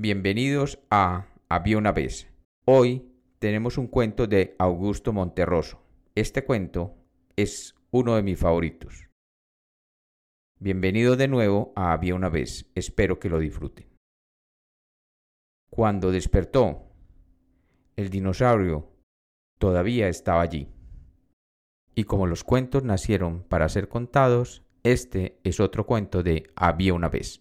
Bienvenidos a Había una vez. Hoy tenemos un cuento de Augusto Monterroso. Este cuento es uno de mis favoritos. Bienvenido de nuevo a Había una vez. Espero que lo disfruten. Cuando despertó, el dinosaurio todavía estaba allí. Y como los cuentos nacieron para ser contados, este es otro cuento de Había una vez.